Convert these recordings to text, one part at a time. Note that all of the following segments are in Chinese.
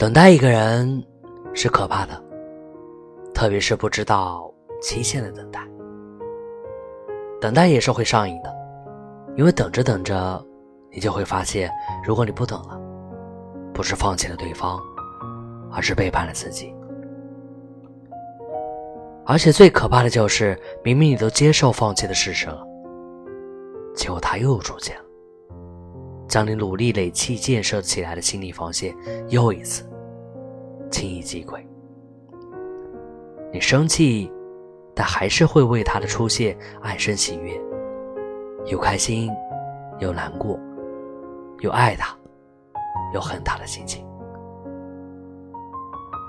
等待一个人是可怕的，特别是不知道期限的等待。等待也是会上瘾的，因为等着等着，你就会发现，如果你不等了，不是放弃了对方，而是背叛了自己。而且最可怕的就是，明明你都接受放弃的事实了，结果他又出现了，将你努力累砌建设起来的心理防线又一次轻易击溃。你生气。但还是会为他的出现暗生喜悦，有开心，有难过，有爱他，有恨他的心情。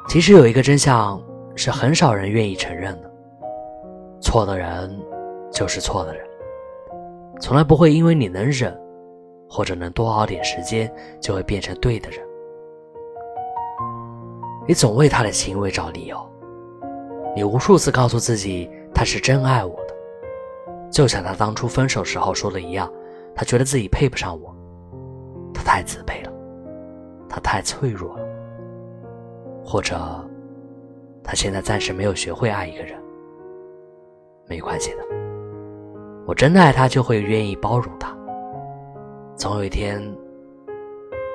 其实有一个真相是很少人愿意承认的：错的人就是错的人，从来不会因为你能忍，或者能多熬点时间，就会变成对的人。你总为他的行为找理由。你无数次告诉自己他是真爱我的，就像他当初分手时候说的一样，他觉得自己配不上我，他太自卑了，他太脆弱了，或者他现在暂时没有学会爱一个人，没关系的，我真的爱他就会愿意包容他，总有一天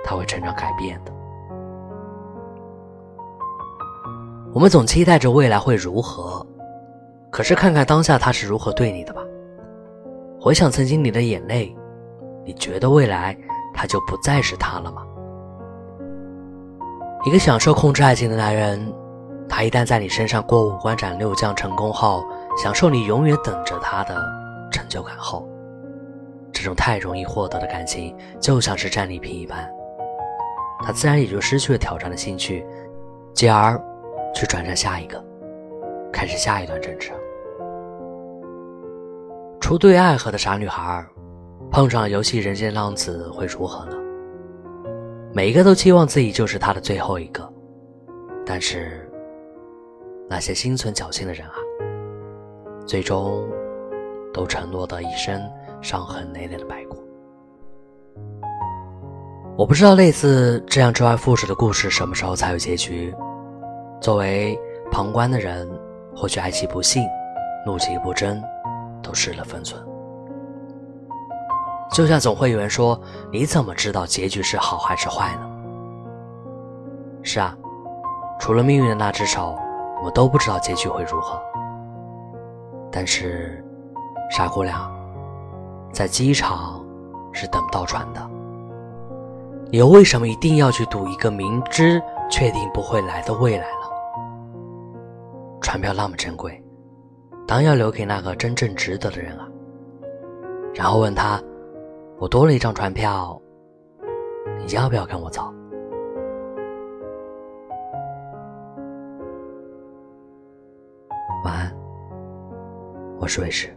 他会成长改变的。我们总期待着未来会如何，可是看看当下他是如何对你的吧。回想曾经你的眼泪，你觉得未来他就不再是他了吗？一个享受控制爱情的男人，他一旦在你身上过五关斩六将成功后，享受你永远等着他的成就感后，这种太容易获得的感情就像是战利品一般，他自然也就失去了挑战的兴趣，继而。去转战下一个，开始下一段争执。初对爱河的傻女孩，碰上游戏人间浪子会如何呢？每一个都期望自己就是他的最后一个，但是那些心存侥幸的人啊，最终都承诺的一生伤痕累累的白骨。我不知道类似这样周而复始的故事什么时候才有结局。作为旁观的人，或许爱其不幸，怒其不争，都失了分寸。就像总会有人说：“你怎么知道结局是好还是坏呢？”是啊，除了命运的那只手，我们都不知道结局会如何。但是，傻姑娘，在机场是等不到船的。你又为什么一定要去赌一个明知确定不会来的未来呢？船票那么珍贵，当要留给那个真正值得的人啊。然后问他：“我多了一张船票，你要不要跟我走？”晚安，我是卫士。